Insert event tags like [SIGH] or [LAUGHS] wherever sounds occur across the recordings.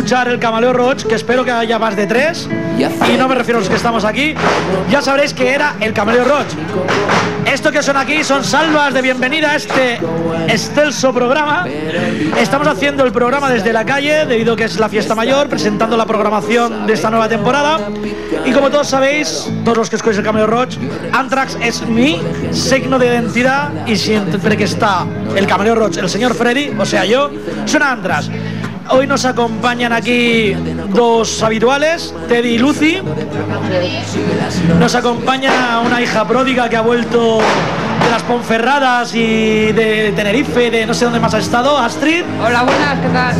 escuchar el Camaleo Roach, que espero que haya más de tres, y no me refiero a los que estamos aquí, ya sabréis que era el Camaleo Roach. Esto que son aquí son salvas de bienvenida a este excelso programa. Estamos haciendo el programa desde la calle, debido a que es la fiesta mayor, presentando la programación de esta nueva temporada. Y como todos sabéis, todos los que escucháis el Camaleo Roach, Anthrax es mi signo de identidad y siempre que está el Camaleo Roach, el señor Freddy, o sea yo, son Anthrax. Hoy nos acompañan aquí dos habituales, Teddy y Lucy. Nos acompaña una hija pródiga que ha vuelto de las Ponferradas y de Tenerife, de no sé dónde más ha estado, Astrid. Hola, buenas, ¿qué tal?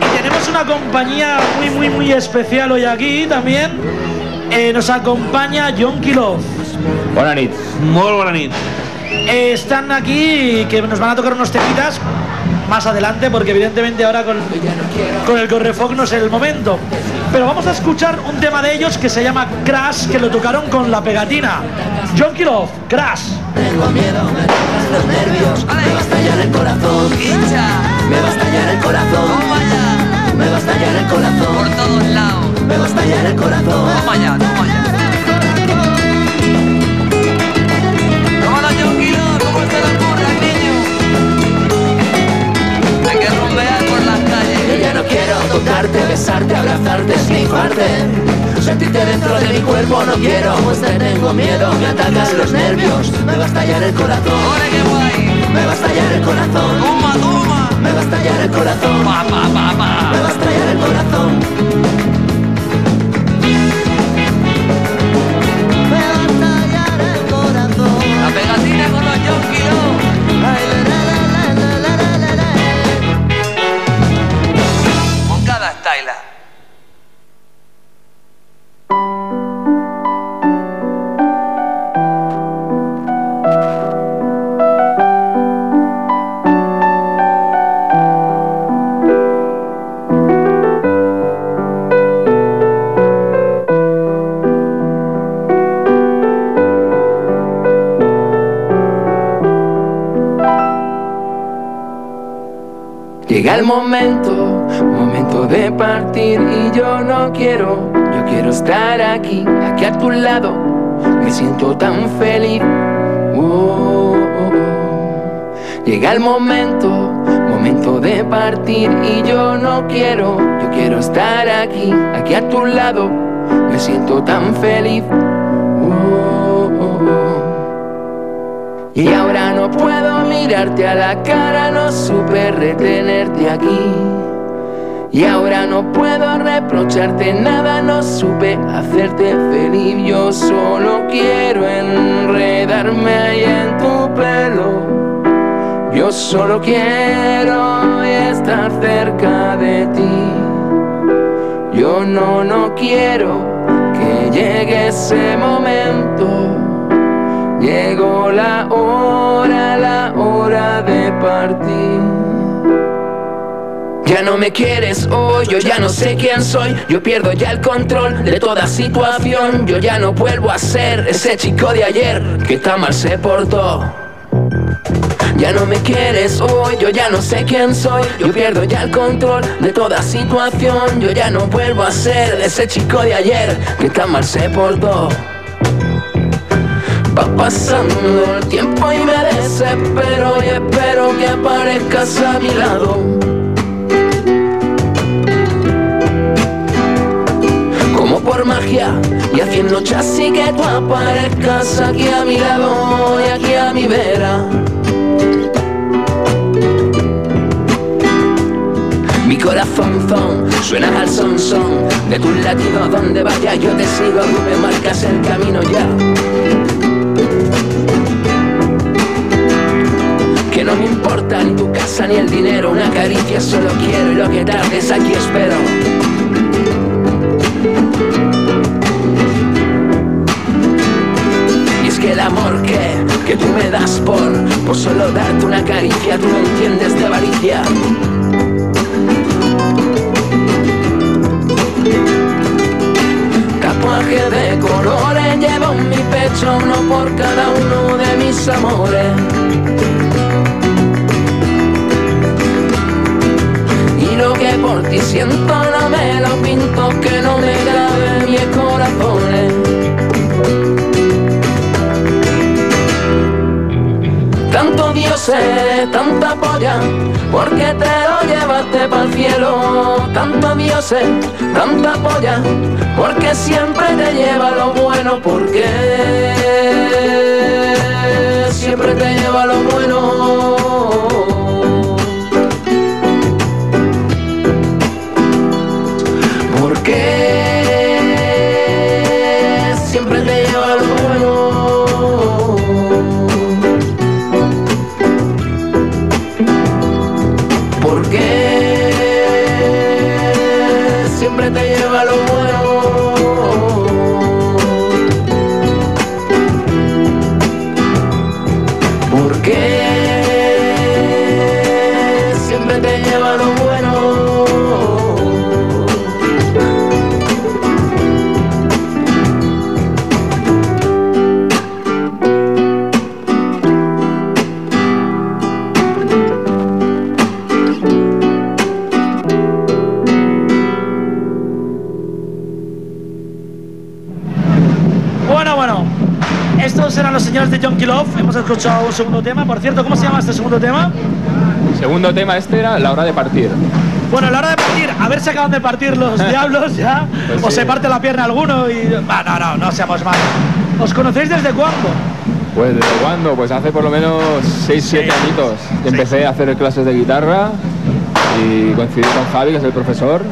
Y tenemos una compañía muy, muy, muy especial hoy aquí también. Eh, nos acompaña John Kilov. Buenas noches. Muy buenas noches. Eh, están aquí que nos van a tocar unos temitas más adelante, porque evidentemente ahora con, con el Correfoc no es el momento. Pero vamos a escuchar un tema de ellos que se llama Crash, que lo tocaron con la pegatina. John Kirov, Crash. Tengo miedo, me tocan los nervios, me va a estallar el corazón. Me va a estallar el corazón. Me va a estallar el corazón. Por todos lados. Me va a estallar el corazón. Toma ya, toma ya. Tocarte, besarte, abrazarte, snifarte. Sentirte dentro de mi cuerpo no quiero, pues te tengo miedo, me atacan los nervios. Me va a estallar el corazón. Me va a estallar el corazón. Me va a estallar el corazón. ¡Pa, pa, pa, Me va a estallar el corazón. El momento, momento de partir y yo no quiero, yo quiero estar aquí, aquí a tu lado, me siento tan feliz. Oh, oh, oh. Llega el momento, momento de partir y yo no quiero, yo quiero estar aquí, aquí a tu lado, me siento tan feliz. Y ahora mirarte a la cara, no supe retenerte aquí. Y ahora no puedo reprocharte nada, no supe hacerte feliz. Yo solo quiero enredarme ahí en tu pelo. Yo solo quiero estar cerca de ti. Yo no, no quiero que llegue ese momento. Llegó la hora, de partir. Ya no me quieres hoy, yo ya no sé quién soy, yo pierdo ya el control de toda situación, yo ya no vuelvo a ser ese chico de ayer que tan mal se portó. Ya no me quieres hoy, yo ya no sé quién soy, yo pierdo ya el control de toda situación, yo ya no vuelvo a ser ese chico de ayer que tan mal se portó. Va pasando el tiempo y me desespero y espero que aparezcas a mi lado. Como por magia y haciendo así que tú aparezcas aquí a mi lado y aquí a mi vera. Mi corazón zon, suena al son son de tus latidos donde vaya yo te sigo, tú me marcas el camino ya. Que no me importa ni tu casa ni el dinero, una caricia solo quiero y lo que tardes aquí espero. Y es que el amor que, que tú me das por, por solo darte una caricia, tú no entiendes de avaricia. De colores llevo en mi pecho uno por cada uno de mis amores. Y lo que por ti siento no me lo pinto, que no me grabe mis corazones. Tanto dioses, tanta polla, porque te lo llevaste para el cielo. Tanto dioses, tanta polla, porque siempre te lleva lo bueno, porque siempre te lleva lo bueno. Love. Hemos escuchado un segundo tema. Por cierto, ¿cómo se llama este segundo tema? Segundo tema este era la hora de partir. Bueno, la hora de partir, a ver si acaban de partir los [LAUGHS] diablos ya. Pues o sí. se parte la pierna alguno y. Va, no, no, no seamos malos. ¿Os conocéis desde cuándo? Pues desde cuándo? Pues hace por lo menos 6-7 añitos que empecé a hacer clases de guitarra y coincidí con Javi, que es el profesor,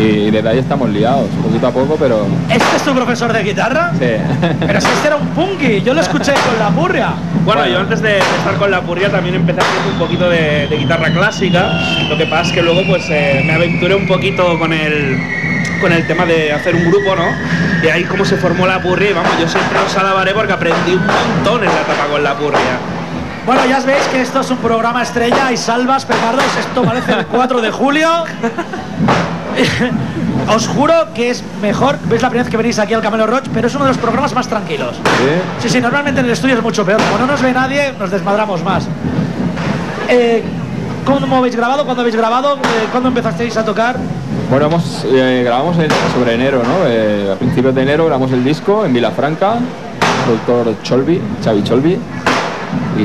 y desde ahí estamos liados, poquito a poco, pero ¿Este es tu profesor de guitarra? sí. Pero si este era un punky, yo lo escuché con la purria. Bueno, Bueno. yo antes de estar con la purria también empecé haciendo un poquito de, de guitarra clásica. Lo que pasa es que luego pues eh, me aventuré un poquito con el con el tema de hacer un grupo, ¿no? Y ahí como se formó la purria y vamos, yo siempre os alabaré porque aprendí un montón en la etapa con la purria. Bueno, ya veis que esto es un programa estrella y salvas, petardos. Esto parece el 4 de julio. [LAUGHS] Os juro que es mejor, veis la primera vez que venís aquí al Camelo Roach, pero es uno de los programas más tranquilos. ¿Sí? Sí, sí, normalmente en el estudio es mucho peor. Como no nos ve nadie, nos desmadramos más. Eh, ¿Cómo habéis grabado? ¿Cuándo habéis grabado? Eh, ¿Cuándo empezasteis a tocar? Bueno, hemos, eh, grabamos en- sobre enero, ¿no? Eh, a principios de enero grabamos el disco en Vilafranca, productor Cholby, Xavi Cholby. Y,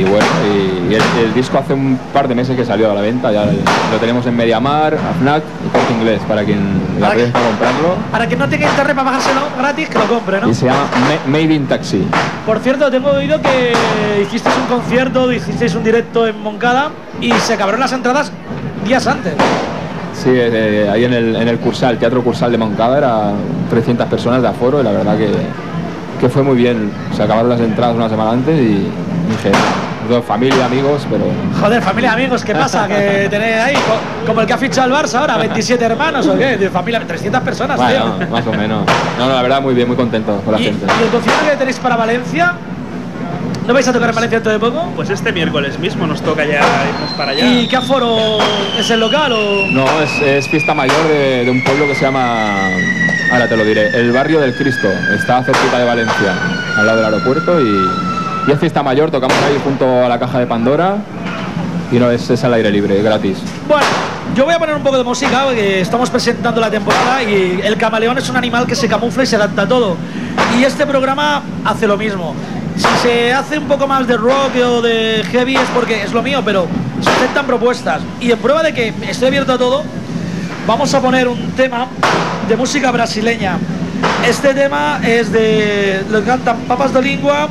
y bueno, y, y el, el disco hace un par de meses que salió a la venta, ya lo tenemos en Mediamar, AFNAC y Corte Inglés, para quien Para que- comprarlo. Para que no tenga internet para bajárselo gratis, que lo compre, ¿no? Y se llama Ma- Made in Taxi. Por cierto, tengo oído que hicisteis un concierto, hicisteis un directo en Moncada y se acabaron las entradas días antes. Sí, eh, ahí en el, en el Cursal, Teatro Cursal de Moncada, era 300 personas de aforo y la verdad que, que fue muy bien. Se acabaron las entradas una semana antes y dije, "Todo familia, amigos, pero Joder, familia, amigos, ¿qué pasa? Que [LAUGHS] tenéis ahí, co- como el que ha fichado el Barça ahora, 27 hermanos o qué, de familia, 300 personas, bueno, tío. más o menos. No, no, la verdad muy bien, muy contento con la ¿Y, gente. y el concierto que tenéis para Valencia? ¿No vais a tocar en Valencia dentro de poco? Pues este miércoles mismo nos toca ya irnos para allá. ¿Y qué aforo es el local o...? No, es, es fiesta mayor de, de un pueblo que se llama, ahora te lo diré, el barrio del Cristo. Está cerquita de Valencia, al lado del aeropuerto y, y es fiesta mayor, tocamos ahí junto a la caja de Pandora y no, es, es al aire libre, gratis. Bueno, yo voy a poner un poco de música porque estamos presentando la temporada y el camaleón es un animal que se camufla y se adapta a todo. Y este programa hace lo mismo. Si se hace un poco más de rock o de heavy es porque es lo mío, pero se aceptan propuestas. Y en prueba de que estoy abierto a todo, vamos a poner un tema de música brasileña. Este tema es de. lo cantan Papas de Lingua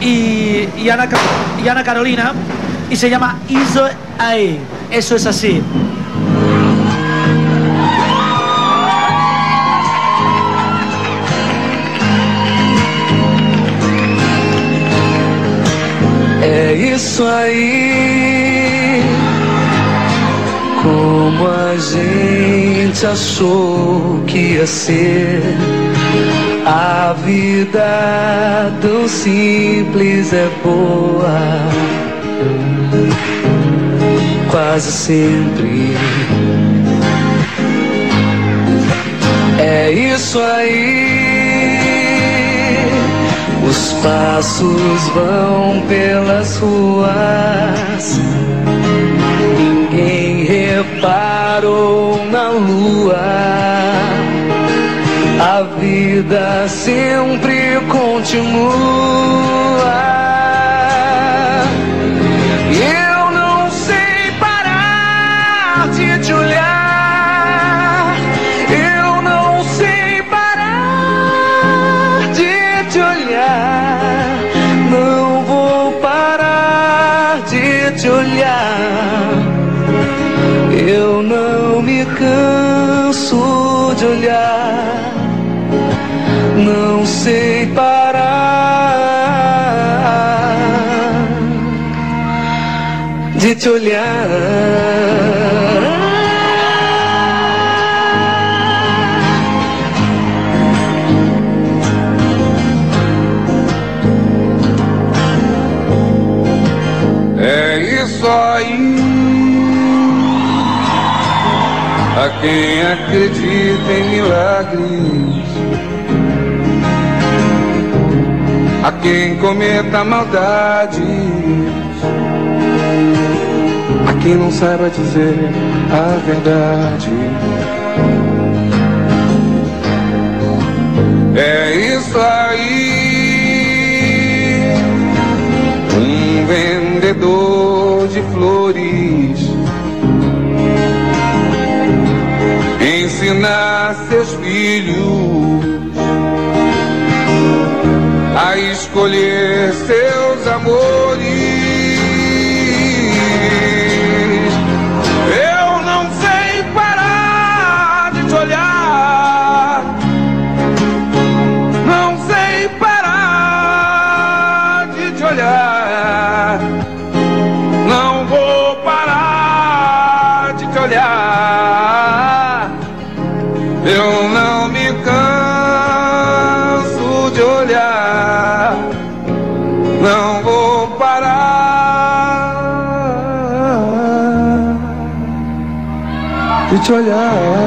y, y, Ana, y Ana Carolina y se llama Iso Ahí. Eso es así. É isso aí. Como a gente achou que ia ser. A vida tão simples é boa. Quase sempre. É isso aí. Os passos vão pelas ruas. Vida sempre continua. Te olhar. É isso aí. A quem acredita em milagres, a quem cometa maldades, que não saiba dizer a verdade. É isso aí, um vendedor de flores ensinar seus filhos a escolher seus amores. De te olhar.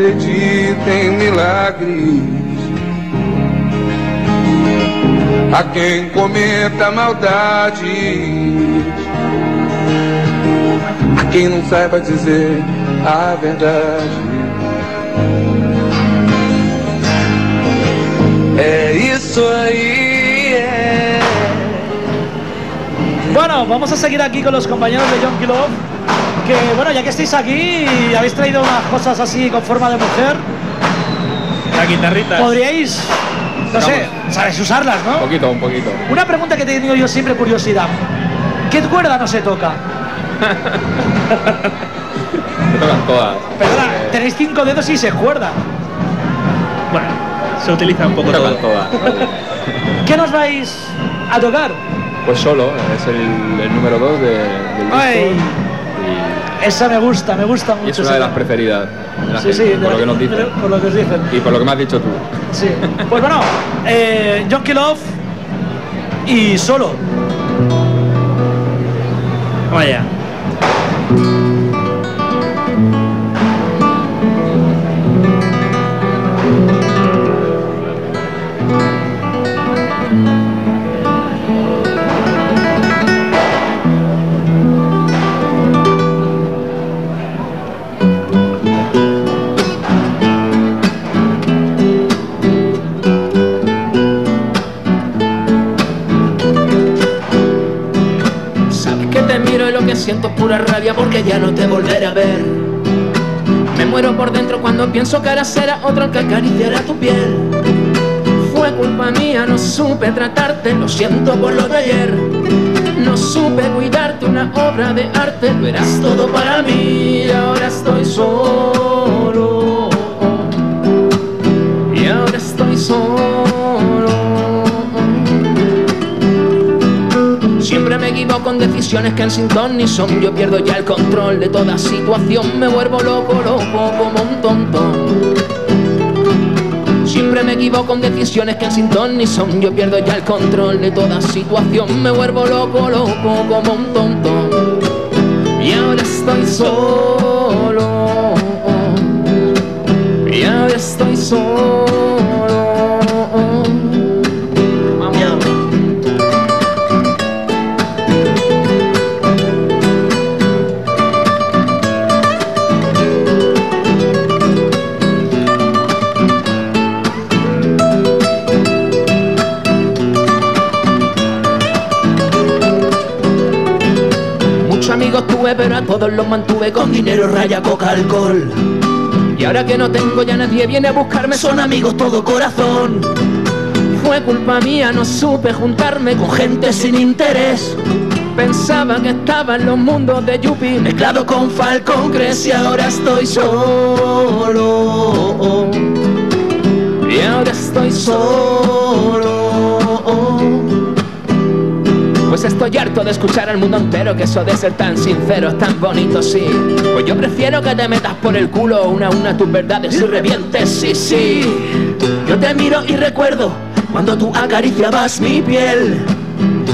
Acredita em milagres, a quem cometa maldades, a quem não saiba dizer a verdade. É isso aí. É. Bueno, vamos a seguir aquí con los compañeros de John Love. Que bueno, ya que estáis aquí y habéis traído unas cosas así con forma de mujer, La guitarrita. podríais, no sé, sabéis usarlas, Un ¿no? poquito, un poquito. Una pregunta que he tenido yo siempre curiosidad. ¿Qué cuerda no se toca? Se tocan todas. Perdona, tenéis cinco dedos y se cuerda. Bueno, se utiliza un se poco tocan todo. todas. [LAUGHS] ¿Qué nos vais a tocar? Pues solo, es el, el número 2 de, del disco. Ay. Esa me gusta, me gusta mucho. y es una esa de las preferidas de la Sí, sí, gente, por lo que nos dicen. Por lo que os dicen. Y por lo que me has dicho tú. Sí. Pues bueno, eh, John Love y solo. Vaya. Siento pura rabia porque ya no te volveré a ver. Me muero por dentro cuando pienso que ahora será otro el que acariciará tu piel. Fue culpa mía, no supe tratarte, lo siento por lo de ayer. No supe cuidarte, una obra de arte, lo eras todo para mí ahora estoy solo. En decisiones que en sin ton ni son. Yo pierdo ya el control de toda situación. Me vuelvo loco, loco como un tonto. Siempre me equivoco en decisiones que en sin ton ni son. Yo pierdo ya el control de toda situación. Me vuelvo loco, loco como un tonto. Y ahora estoy solo. Y ahora estoy solo. Muchos amigos tuve, pero a todos los mantuve con dinero, raya, coca, alcohol. Y ahora que no tengo ya nadie viene a buscarme, son amigos todo corazón. Fue culpa mía, no supe juntarme con gente sin interés. Pensaba que estaba en los mundos de Yuppie, mezclado con Falcon Crest y ahora estoy solo. Y ahora estoy solo. Pues estoy harto de escuchar al mundo entero que eso de ser tan sincero es tan bonito, sí. Pues yo prefiero que te metas por el culo una a una tus verdades y revientes, sí, sí. Yo te miro y recuerdo cuando tú acariciabas mi piel.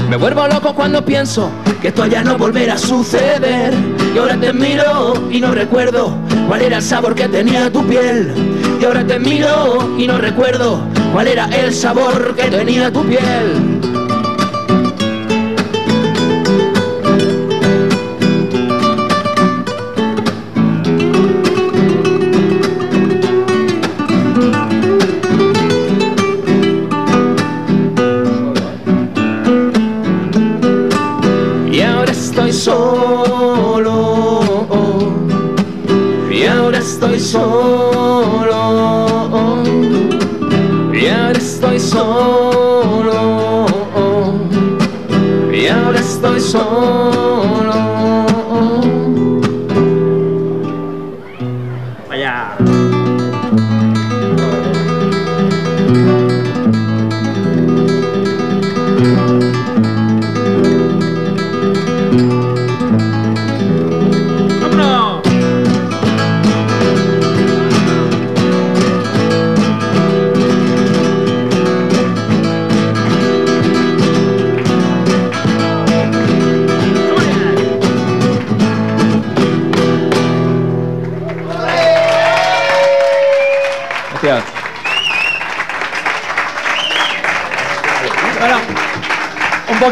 Me vuelvo loco cuando pienso que esto ya no volverá a suceder. Y ahora te miro y no recuerdo cuál era el sabor que tenía tu piel. Y ahora te miro y no recuerdo cuál era el sabor que tenía tu piel.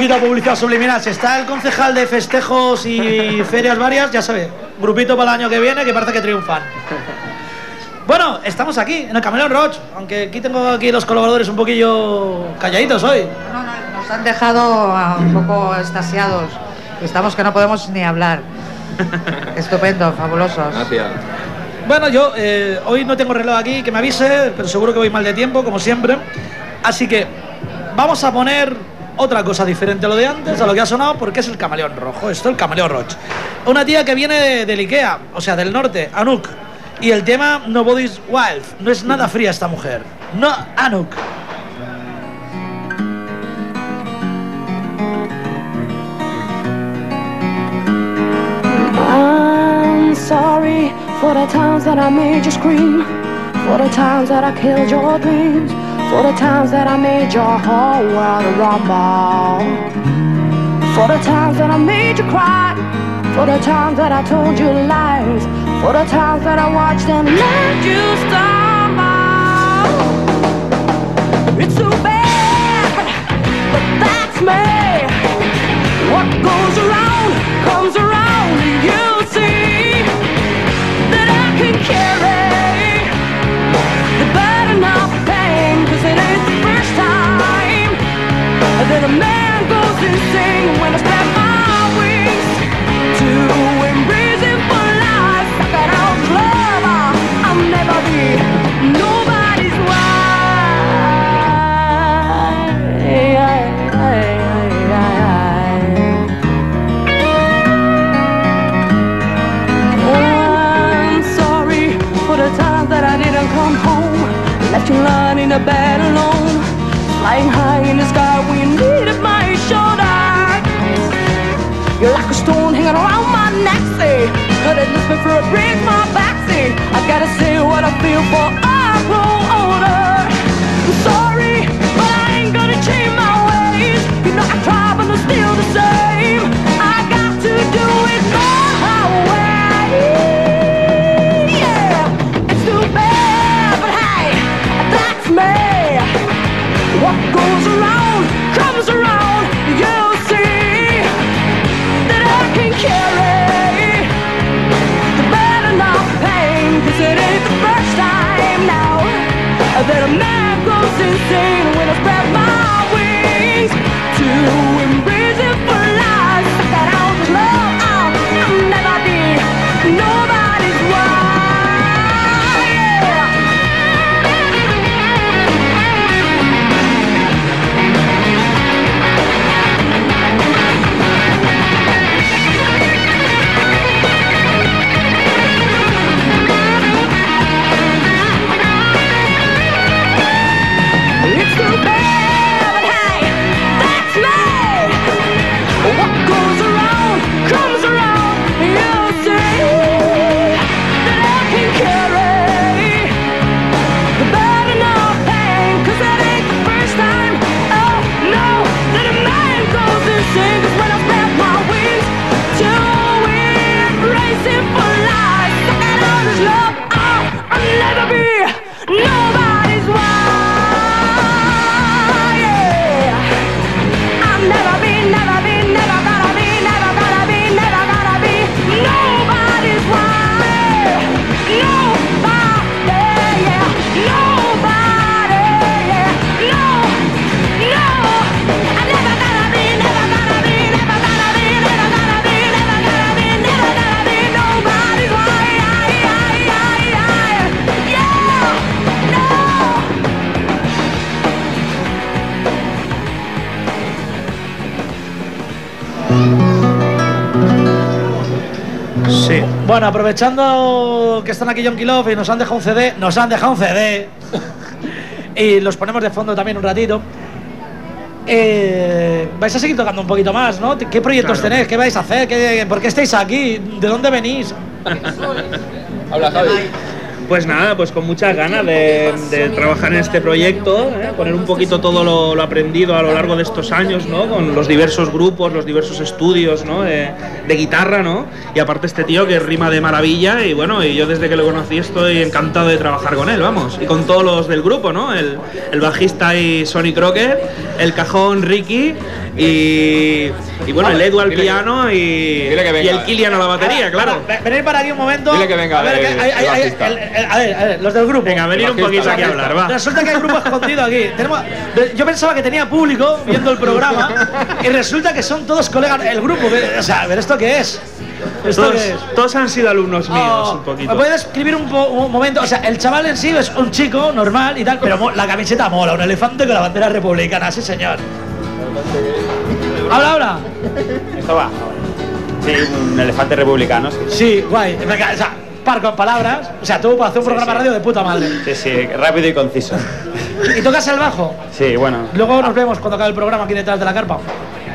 Poquito de publicidad subliminal. Si está el concejal de festejos y [LAUGHS] ferias varias, ya sabe, grupito para el año que viene que parece que triunfan. Bueno, estamos aquí, en el Camaleón Roach, aunque aquí tengo aquí los colaboradores un poquillo calladitos hoy. No, no, nos han dejado un poco estasiados. Estamos que no podemos ni hablar. [LAUGHS] Estupendo, fabulosos. Gracias. Bueno, yo eh, hoy no tengo reloj aquí, que me avise, pero seguro que voy mal de tiempo, como siempre. Así que vamos a poner otra cosa diferente a lo de antes, a lo que ha sonado, porque es el camaleón rojo. Esto es el camaleón rojo. Una tía que viene de, del Ikea, o sea, del norte, Anuk. Y el tema Nobody's Wild. No es nada fría esta mujer. No, Anuk. I'm sorry for the times that I made you scream, for the times that I killed your dreams, for the times that I made your whole world rumble, for the times that I made you cry, for the times that I told you lies, for the times that I watched and let you stumble. It's too bad, but that's me. What goes around Bueno, aprovechando que están aquí John Love y nos han dejado un CD, nos han dejado un CD. [LAUGHS] y los ponemos de fondo también un ratito. Eh, vais a seguir tocando un poquito más, ¿no? ¿Qué proyectos Claro. tenéis? ¿Qué vais a hacer? ¿Qué- ¿Por qué estáis aquí? ¿De dónde venís? [LAUGHS] Habla Javi. Pues nada, pues con muchas ganas de, de trabajar en este proyecto, ¿eh? poner un poquito todo lo, lo aprendido a lo largo de estos años, ¿no? Con los diversos grupos, los diversos estudios, ¿no? De, de guitarra, ¿no? Y aparte este tío que rima de maravilla y bueno, y yo desde que lo conocí estoy encantado de trabajar con él, vamos. Y con todos los del grupo, ¿no? El, el bajista y Sonny Crockett, el cajón Ricky y, y bueno, el Edu al piano y, y el Kilian a la batería, claro. Ve- Venid para aquí un momento. Dile que venga A ver, el- el- a ver, a ver, los del grupo. Venga, venid un poquito aquí a hablar, va. Resulta que hay grupo escondido aquí. [LAUGHS] Tenemos- yo pensaba que tenía público viendo el programa y resulta que son todos colegas. El grupo, que- o sea, a ver, ¿esto qué es? ¿Esto Todos, qué es? todos han sido alumnos míos, Oh, un poquito. ¿Me puedes escribir un, po- un momento? O sea, el chaval en sí es un chico normal y tal, pero la camiseta mola, un elefante con la bandera republicana, sí señor. Habla, habla. Esto va. Sí, un elefante republicano. Sí, Sí, guay. O sea, par con palabras. O sea, tú para hacer un programa radio de puta madre. sí, sí, rápido y conciso. ¿Y tocas el bajo? Sí, bueno. Luego nos vemos cuando acabe el programa aquí detrás de la carpa.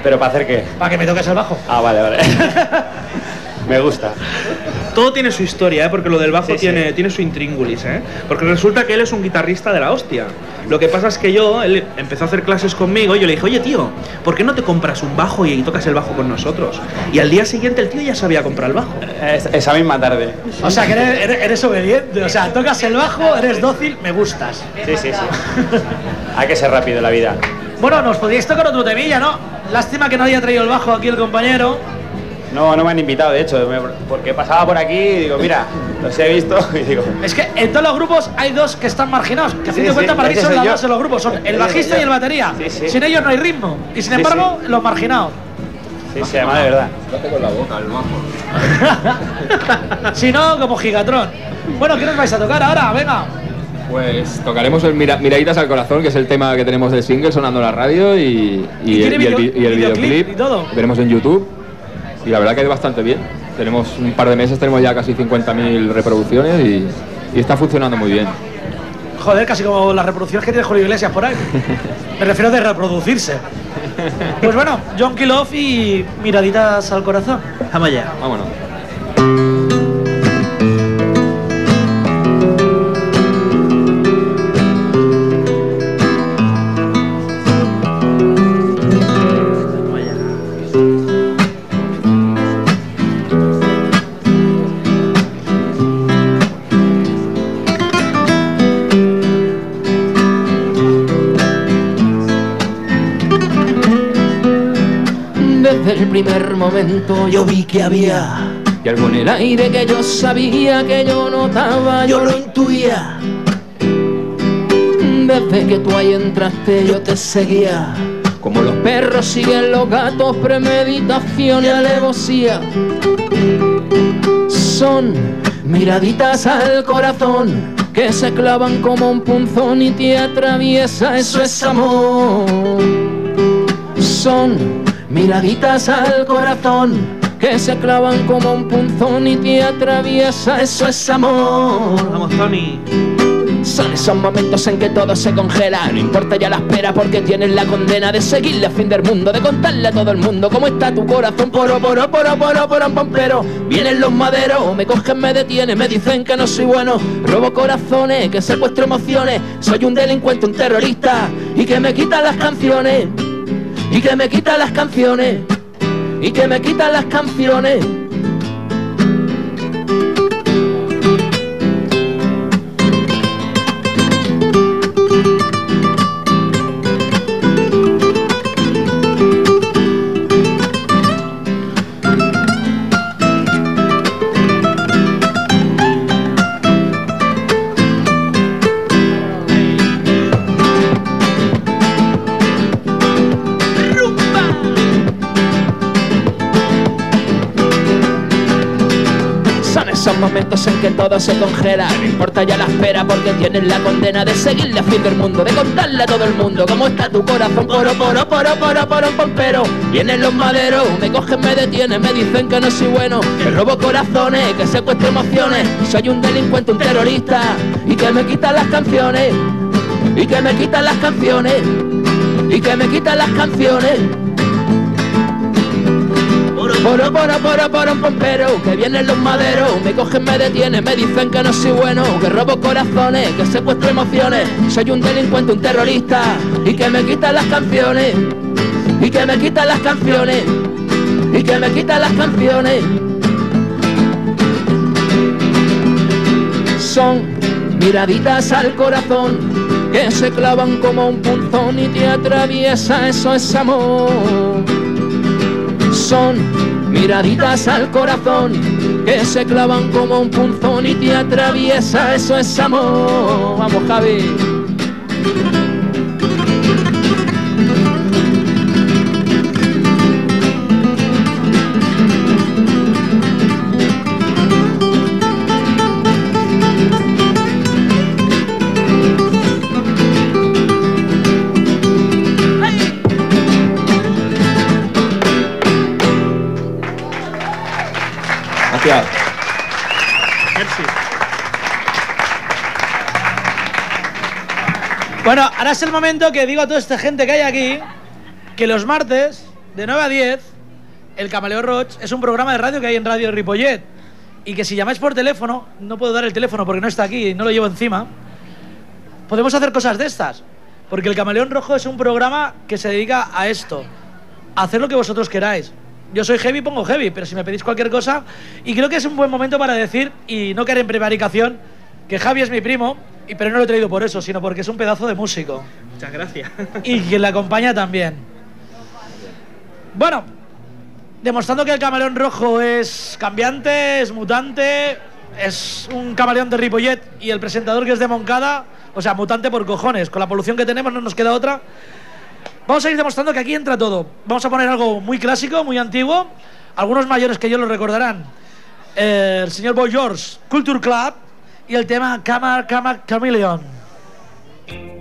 ¿Pero para hacer qué? Para que me toques el bajo. Ah, vale, vale. [LAUGHS] Me gusta. Todo tiene su historia, ¿eh? porque lo del bajo Sí, sí. tiene, tiene su intríngulis. ¿eh? Porque resulta que él es un guitarrista de la hostia. Lo que pasa es que yo, él empezó a hacer clases conmigo y yo le dije, oye tío, ¿por qué no te compras un bajo y tocas el bajo con nosotros? Y al día siguiente el tío ya sabía comprar el bajo. Es- esa misma tarde. O sea, que eres, eres- eres obediente. O sea, tocas el bajo, eres dócil, me gustas. Sí, sí, sí. Hay que ser rápido en la vida. Bueno, nos podíais tocar otro temilla, ¿no? Lástima que no haya traído el bajo aquí el compañero. No, no me han invitado, de hecho, me- porque pasaba por aquí y digo, mira, los he visto [LAUGHS] y digo, Es que en todos los grupos hay dos que están marginados. Que a fin Sí, de cuentas para mí son las dos en los grupos. Son el bajista y el batería. Sí, sí. Sin ellos no hay ritmo. Y sin Sí, embargo, los marginados. sí, sí, además de verdad. Lo con la boca, el bajo. [LAUGHS] si no, como Gigatron. Bueno, ¿qué nos vais a tocar ahora? Venga. Pues tocaremos el Mira- Miraditas al Corazón, que es el tema que tenemos del single sonando en la radio y, Y el, y el video- vi- y el videoclip videoclip. y todo. Veremos en YouTube. Y la verdad que es bastante bien. Tenemos un par de meses, tenemos ya casi 50.000 reproducciones y, y está funcionando muy bien. Joder, casi como las reproducciones que tiene Julio Iglesias por ahí. [LAUGHS] Me refiero de reproducirse. Pues bueno, John Kiloff y miraditas al corazón. Vamos allá. Vámonos. Primer momento yo vi que había Y algo en el aire que yo sabía que yo notaba, yo lo intuía. Desde que tú ahí entraste yo te seguía. como los Perros siguen los gatos, premeditación y alevosía. Son miraditas al corazón que se clavan como un punzón y te atraviesa, eso es amor. Son miraditas al corazón que se clavan como un punzón y te atraviesa, eso es amor. Vamos, Tony. Son esos momentos en que todo se congela. No importa ya la espera porque tienes la condena de seguirle a fin del mundo, de contarle a todo el mundo cómo está tu corazón. Poro, poro, poro, poro, poro, pom, pero vienen los maderos, me cogen, me detienen, me dicen que no soy bueno. Robo corazones, que secuestro emociones. Soy un delincuente, un terrorista y que me quitan las canciones. Y que me quitan las canciones. Y que me quitan las canciones. Momentos en que todo se congela. No importa ya la espera porque tienes la condena de seguirle a fin del mundo, de contarle a todo el mundo cómo está tu corazón. Poro, poro, poro, poro, poro, poro, pero vienen los maderos, me cogen, me detienen, me dicen que no soy bueno, que robo corazones, que secuestro emociones, soy un delincuente, un terrorista y que me quitan las canciones, y que me quitan las canciones, y que me quitan las canciones. Poro, poro, poro, poro, un pompero, que vienen los maderos, me cogen, me detienen, me dicen que no soy bueno, que robo corazones, que secuestro emociones, soy un delincuente, un terrorista, y que me quitan las canciones, y que me quitan las canciones, y que me quitan las canciones. Son miraditas al corazón que se clavan como un punzón y te atraviesa, eso es amor son miraditas al corazón que se clavan como un punzón y te atraviesa, eso es amor. Vamos, Javi. Bueno, ahora es el momento que digo a toda esta gente que hay aquí que los martes, de 9 a 10, el Camaleo Roach es un programa de radio que hay en Radio Ripollet. Y que si llamáis por teléfono, no puedo dar el teléfono porque no está aquí y no lo llevo encima, podemos hacer cosas de estas. Porque el Camaleón Rojo es un programa que se dedica a esto, hacer lo que vosotros queráis. Yo soy heavy, pongo heavy, pero si me pedís cualquier cosa, y creo que es un buen momento para decir, y no caer en prevaricación, que Javi es mi primo, y, pero no lo he traído por eso, sino porque es un pedazo de músico. Muchas gracias. Y quien le acompaña también. Bueno, demostrando que el camaleón rojo es cambiante, es mutante, es un camaleón de Ripollet y el presentador que es de Moncada, o sea, mutante por cojones. Con la polución que tenemos no nos queda otra. Vamos a ir demostrando que aquí entra todo. Vamos a poner algo muy clásico, muy antiguo. Algunos mayores que yo lo recordarán. Eh, el señor Boy George, Culture Club y el tema Cama, Cama, Chameleon. Is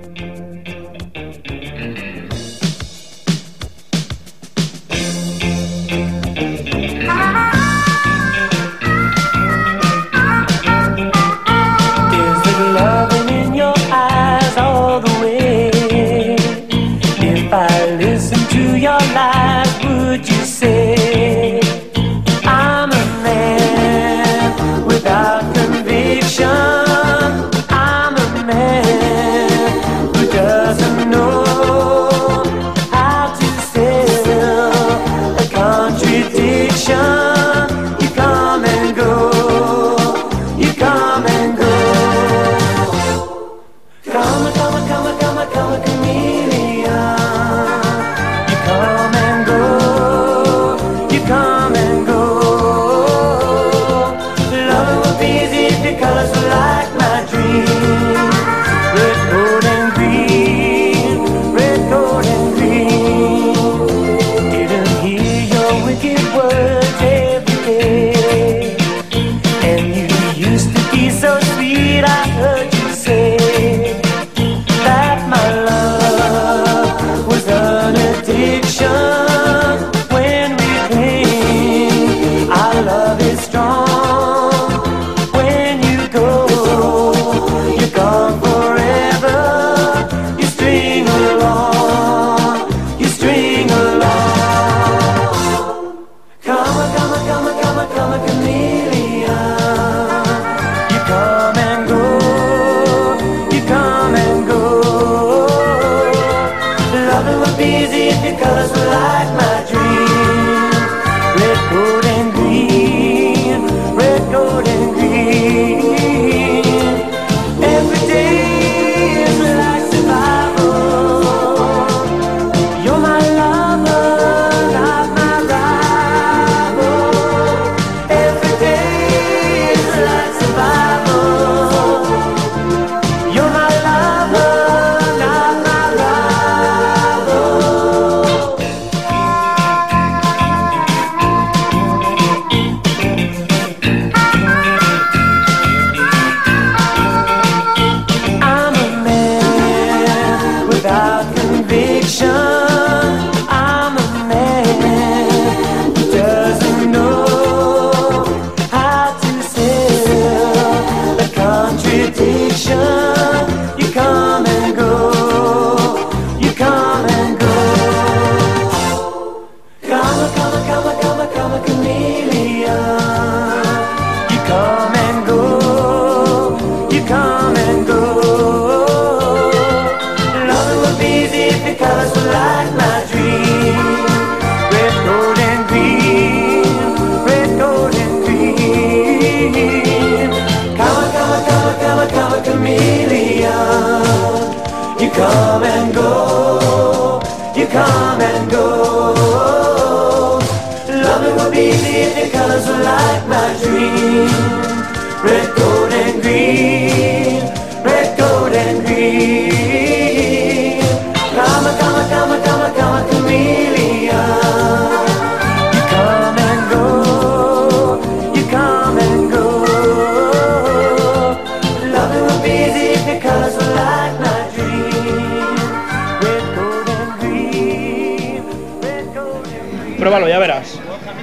Pruébalo, ya verás.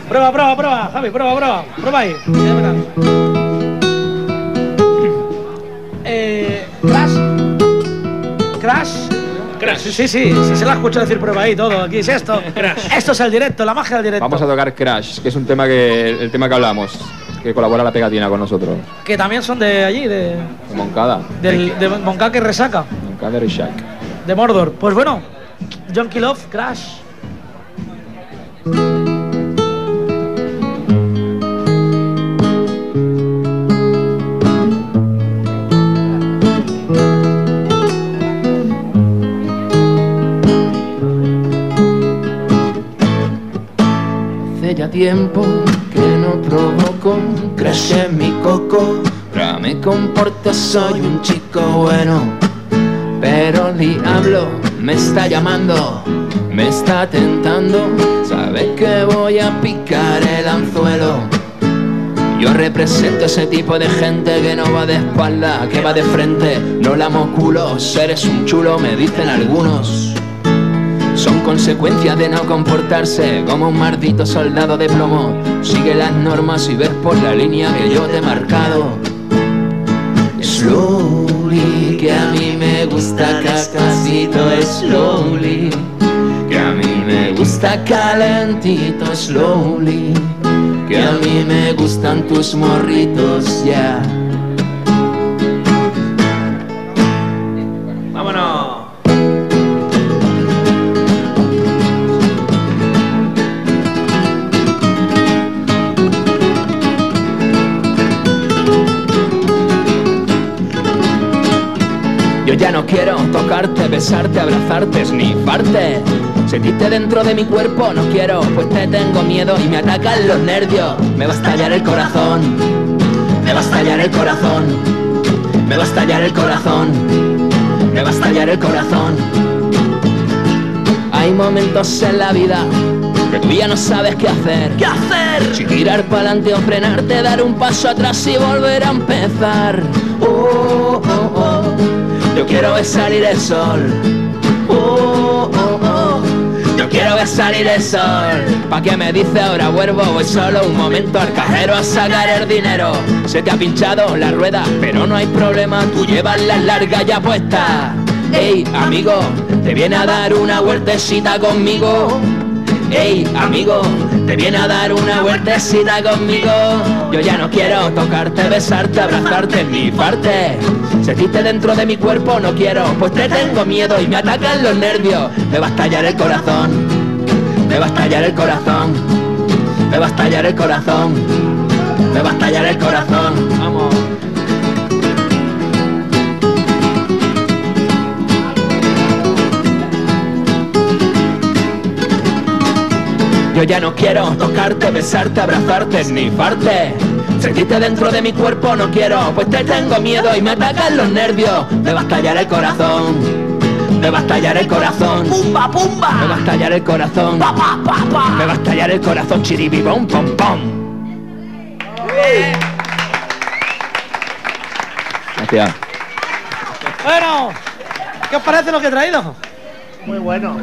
Prueba, prueba, prueba, Javi, prueba, prueba. Prueba ahí. Ya verás. Eh, Crash. Crash. Crash. Sí, sí, sí, sí, se la escucho decir prueba ahí todo. Aquí es esto. Esto es el directo, la magia del directo. Vamos a tocar Crash, que es un tema que el tema que hablamos, que colabora la pegatina con nosotros. Que también son de allí, de, De Moncada. del, de Moncada que resaca, Moncada y Shack. de Mordor. Pues bueno, John Love, Crash. Ya tiempo que no provoco en mi coco. Ahora me comporto, soy un chico bueno. Pero el diablo me está llamando, me está tentando. Sabe que voy a picar el anzuelo. Yo represento ese tipo de gente que no va de espalda, que va de frente. No lamo culos, eres un chulo, me dicen algunos. Son consecuencias de no comportarse como un maldito soldado de plomo. Sigue las normas y ves por la línea que yo te he marcado. Slowly, que a mí me gusta cascasito, slowly. Gusta calentito, slowly. Que a mí me gustan tus morritos, ya. Besarte, abrazarte, snifarte. Sentirte dentro de mi cuerpo no quiero, pues te tengo miedo y me atacan los nervios. Me va a estallar el corazón, me va a estallar el corazón, me va a estallar el corazón, me va a estallar el corazón. Hay momentos en la vida que tú ya no sabes qué hacer. ¿Qué hacer? Si tirar para adelante o frenarte, dar un paso atrás y volver a empezar. Oh, oh, oh. Yo quiero ver salir el sol. Oh, oh, oh. Yo quiero ver salir el sol. ¿Pa' qué me dice ahora vuelvo? Voy solo un momento al cajero a sacar el dinero. Se te ha pinchado la rueda, pero no hay problema. Tú llevas las largas ya puestas. Ey, amigo, te viene a dar una vueltecita conmigo. Ey, amigo, te viene a dar una vueltecita conmigo. Yo ya no quiero tocarte, besarte, abrazarte en mi parte. Sentirte dentro de mi cuerpo no quiero, pues te tengo miedo y me atacan los nervios. Me va a estallar el corazón, me va a estallar el corazón, me va a estallar el corazón, me va a estallar el corazón. Vamos. Yo ya no quiero tocarte, besarte, abrazarte, ni parte. Sentirte dentro de mi cuerpo no quiero, pues te tengo miedo y me atacan los nervios. Me va a estallar el corazón. Me va a estallar el corazón. ¡Pumba, pumba! Me va a estallar el corazón. ¡Pa, pa, pa, pa! Me va a estallar el corazón, chiribibom, pom, pom. Gracias. Bueno, ¿qué os parece lo que he traído? Muy bueno.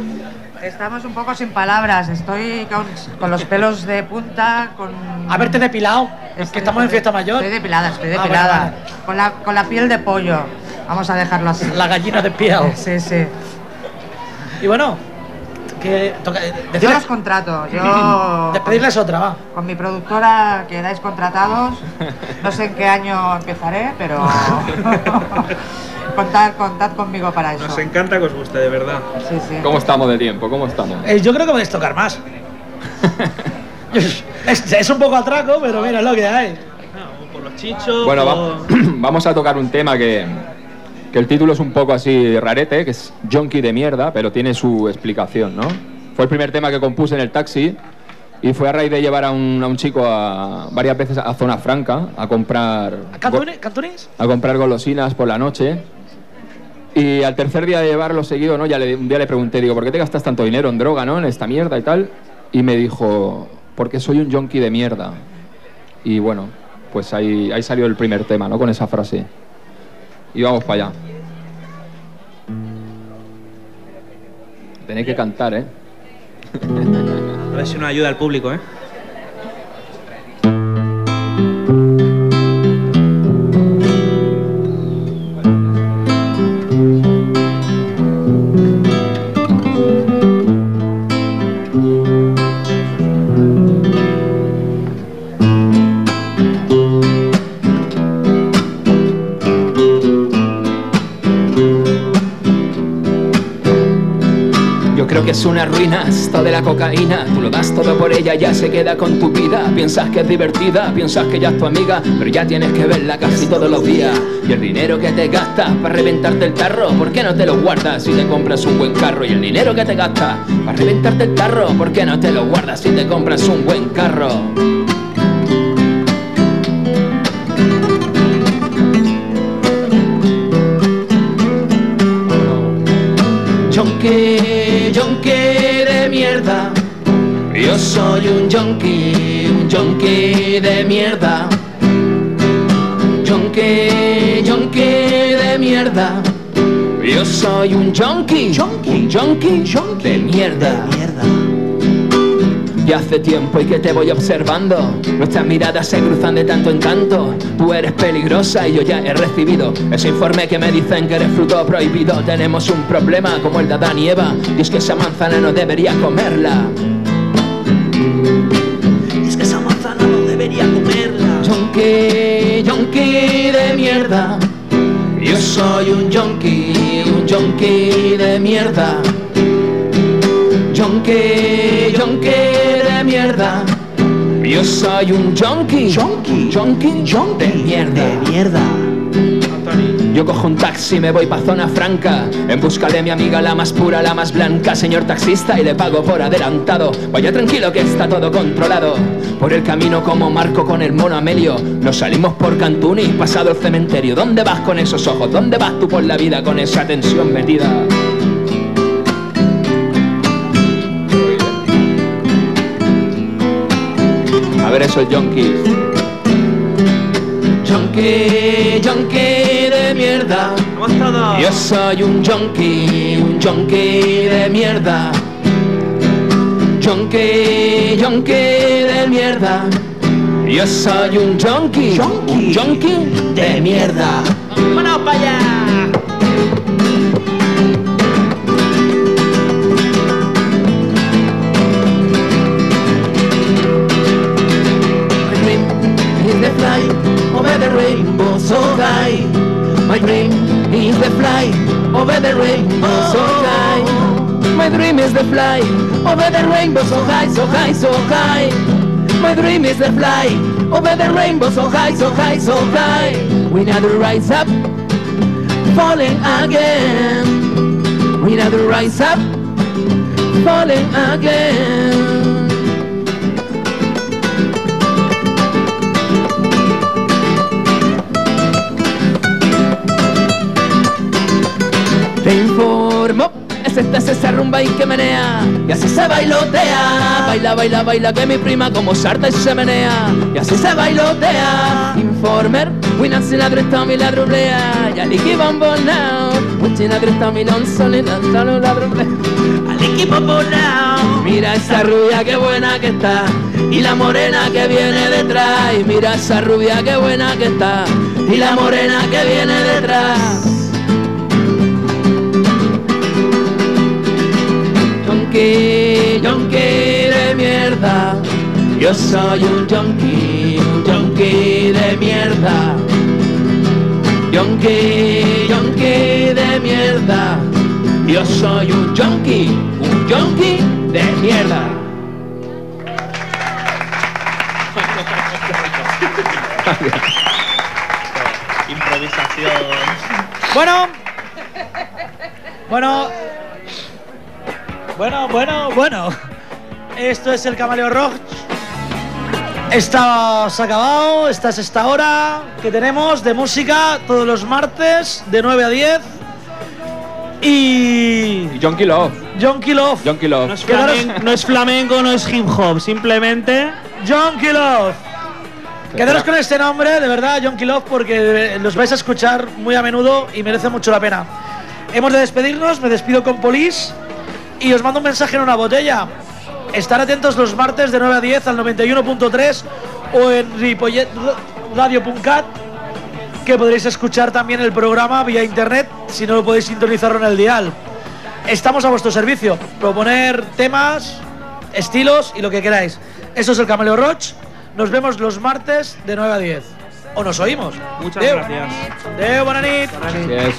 Estamos un poco sin palabras. Estoy con, con los pelos de punta, con... Haberte depilado. Es que estamos en fiesta mayor. Estoy depilada, estoy Ah, depilada. vale, Con, la, con la piel de pollo. Vamos a dejarlo así. La gallina de piel. Sí, sí. Y bueno, que toca, Yo decirles- los contrato. Yo... [LAUGHS] despedirles otra, va. Con mi productora quedáis contratados. No sé en qué año empezaré, pero [LAUGHS] contad, contad conmigo para eso. Nos encanta que os guste, de verdad. Sí, sí. ¿Cómo estamos de tiempo? ¿Cómo estamos? Eh, yo creo que podéis tocar más. [LAUGHS] es, es un poco atraco, pero mira, es lo que hay. Por los chichos. Bueno, va- [CLEARS THROAT] vamos a tocar un tema que, que el título es un poco así rarete, que es Junkie de mierda, pero tiene su explicación, ¿no? Fue el primer tema que compuse en el taxi y fue a raíz de llevar a un, a un chico a, varias veces a Zona Franca a comprar, ¿Cantuni- ¿Cantunis? a comprar golosinas por la noche. Y al tercer día de llevarlo seguido, ¿no? Ya le, un día le pregunté, digo, ¿por qué te gastas tanto dinero en droga, ¿no? En esta mierda y tal. Y me dijo, porque soy un junkie de mierda. Y bueno, pues ahí, ahí salió el primer tema, ¿no? Con esa frase. Y vamos para allá. Tenéis que cantar, ¿eh? [LAUGHS] A ver si nos ayuda al público, ¿eh? Ruina esto de la cocaína. Tú lo das todo por ella, ya se queda con tu vida. Piensas que es divertida, piensas que ya es tu amiga, pero ya tienes que verla casi todos los días. Y el dinero que te gastas para reventarte el tarro, ¿por qué no te lo guardas si te compras un buen carro? Y el dinero que te gastas para reventarte el tarro, ¿por qué no te lo guardas si te compras un buen carro? Soy un yonki, un yonki de mierda. Yonke, yonke de mierda. Yo soy un yonki, un yonki de mierda. Ya hace tiempo y que te voy observando. Nuestras miradas se cruzan de tanto en tanto. Tú eres peligrosa y yo ya he recibido ese informe que me dicen que eres fruto prohibido. Tenemos un problema como el de Adán y Eva. Y es que esa manzana no debería comerla. Yonki, yonki de mierda. Yo soy un yonki, un yonki de mierda. Yonki, yonki de mierda. Yo soy un yonki, yonki, yonki, de mierda. De mierda. Yo cojo un taxi, me voy pa' zona franca. En busca de mi amiga la más pura, la más blanca. Señor taxista y le pago por adelantado. Vaya tranquilo que está todo controlado. Por el camino como Marco con el mono Amelio. Nos salimos por Cantún y pasado el cementerio. ¿Dónde vas con esos ojos? ¿Dónde vas tú por la vida con esa tensión metida? A ver esos yonkis. Yonki, yonki de mierda. Yo soy un yonki, un yonki de mierda. Yonki, yonki de mierda. Yo soy un yonki, un yonki de mierda. ¡Vámonos para allá! Is the fly over the rainbow so high. My dream is the fly over the rainbow so high. My dream is the fly over the rainbow so high, so high, so high. My dream is the fly over the rainbow so high, so high, so high. We never rise up, falling again. We never rise up, falling again. Te informo, es esta, es esa rumba y que menea, y así se bailotea. Baila, baila, baila, que mi prima como sarta y se menea, y así se bailotea. Informer, Winancy la dresta mi la drublea, y aliki bombo now. Wichi la dresta mi non sol y la solo la drublea. Aliki. Mira esa rubia que buena que está, y la morena que viene detrás. Mira esa rubia que buena que está, y la morena que viene detrás. Yonki, yonki de mierda. Yo soy un yonki, un yonki de mierda. Yonki, yonki de mierda. Yo soy un yonki, un yonki de mierda. [LAUGHS] Improvisación. Bueno. Bueno. Bueno, bueno, bueno. Esto es el Camaleo Rock. Está se ha acabado. Esta es esta hora que tenemos de música todos los martes de 9 a 10. Y. Y John Love. John Love. John Love. No es, flamen- no es flamenco, no es hip hop, simplemente. John Love. Quedaros con este nombre, de verdad, John Love, porque los vais a escuchar muy a menudo y merece mucho la pena. Hemos de despedirnos, me despido con Polis y os mando un mensaje en una botella. Estar atentos los martes de 9 a 10 al 91.3 o en ripolletradio.cat que podréis escuchar también el programa vía internet si no lo podéis sintonizarlo en el dial. Estamos a vuestro servicio. Proponer temas, estilos y lo que queráis. Eso es el Cameleo Roach. Nos vemos los martes de 9 a 10. O nos oímos. Muchas Adeu. gracias. Adeu, buena nit. Yes.